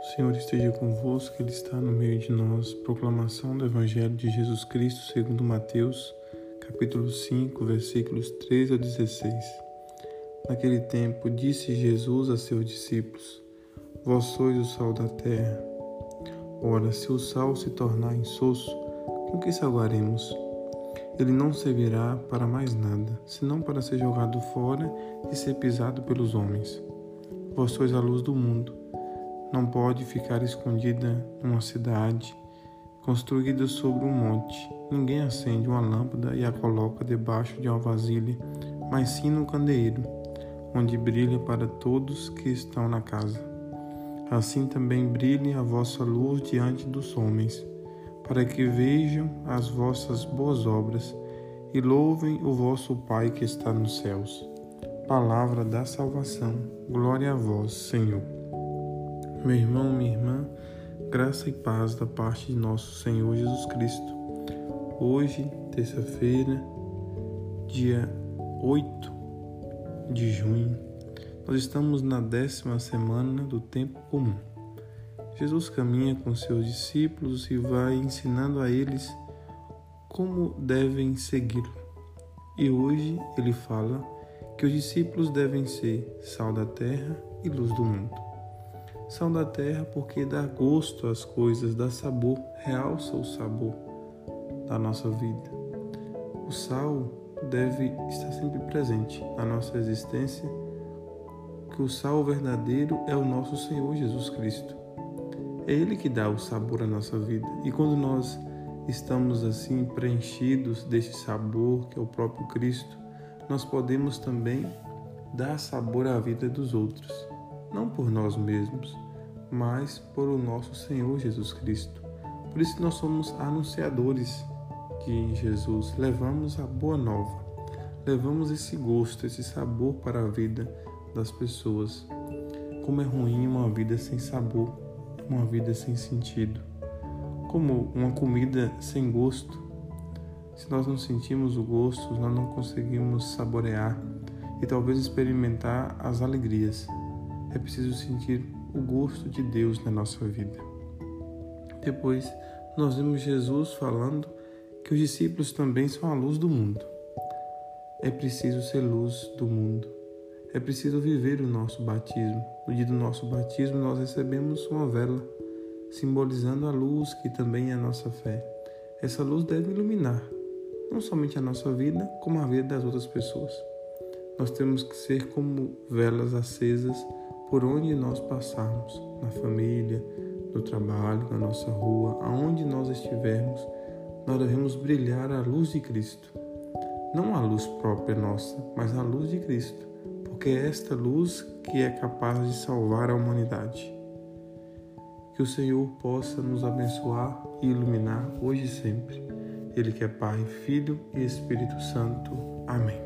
O Senhor esteja convosco, Ele está no meio de nós. Proclamação do Evangelho de Jesus Cristo segundo Mateus, capítulo 5, versículos 13 a 16. Naquele tempo disse Jesus a seus discípulos: Vós sois o sal da terra. Ora, se o sal se tornar insosso, com que salgaremos? Ele não servirá para mais nada, senão para ser jogado fora e ser pisado pelos homens. Vós sois a luz do mundo não pode ficar escondida numa cidade construída sobre um monte. Ninguém acende uma lâmpada e a coloca debaixo de uma vasilha, mas sim no candeeiro, onde brilha para todos que estão na casa. Assim também brilhe a vossa luz diante dos homens, para que vejam as vossas boas obras e louvem o vosso Pai que está nos céus. Palavra da salvação. Glória a vós, Senhor. Meu irmão, minha irmã, graça e paz da parte de nosso Senhor Jesus Cristo. Hoje, terça-feira, dia 8 de junho, nós estamos na décima semana do tempo comum. Jesus caminha com seus discípulos e vai ensinando a eles como devem segui-lo. E hoje ele fala que os discípulos devem ser sal da terra e luz do mundo. São da terra porque dá gosto às coisas, dá sabor, realça o sabor da nossa vida. O sal deve estar sempre presente na nossa existência, que o sal verdadeiro é o nosso Senhor Jesus Cristo. É Ele que dá o sabor à nossa vida. E quando nós estamos assim preenchidos desse sabor que é o próprio Cristo, nós podemos também dar sabor à vida dos outros não por nós mesmos, mas por o nosso Senhor Jesus Cristo. Por isso nós somos anunciadores de Jesus, levamos a boa nova, levamos esse gosto, esse sabor para a vida das pessoas. Como é ruim uma vida sem sabor, uma vida sem sentido, como uma comida sem gosto. Se nós não sentimos o gosto, nós não conseguimos saborear e talvez experimentar as alegrias é preciso sentir o gosto de Deus na nossa vida. Depois, nós vemos Jesus falando que os discípulos também são a luz do mundo. É preciso ser luz do mundo. É preciso viver o nosso batismo. No dia do nosso batismo, nós recebemos uma vela, simbolizando a luz que também é a nossa fé. Essa luz deve iluminar não somente a nossa vida, como a vida das outras pessoas. Nós temos que ser como velas acesas por onde nós passarmos, na família, no trabalho, na nossa rua, aonde nós estivermos, nós devemos brilhar a luz de Cristo. Não a luz própria nossa, mas a luz de Cristo, porque é esta luz que é capaz de salvar a humanidade. Que o Senhor possa nos abençoar e iluminar hoje e sempre. Ele que é Pai, Filho e Espírito Santo. Amém.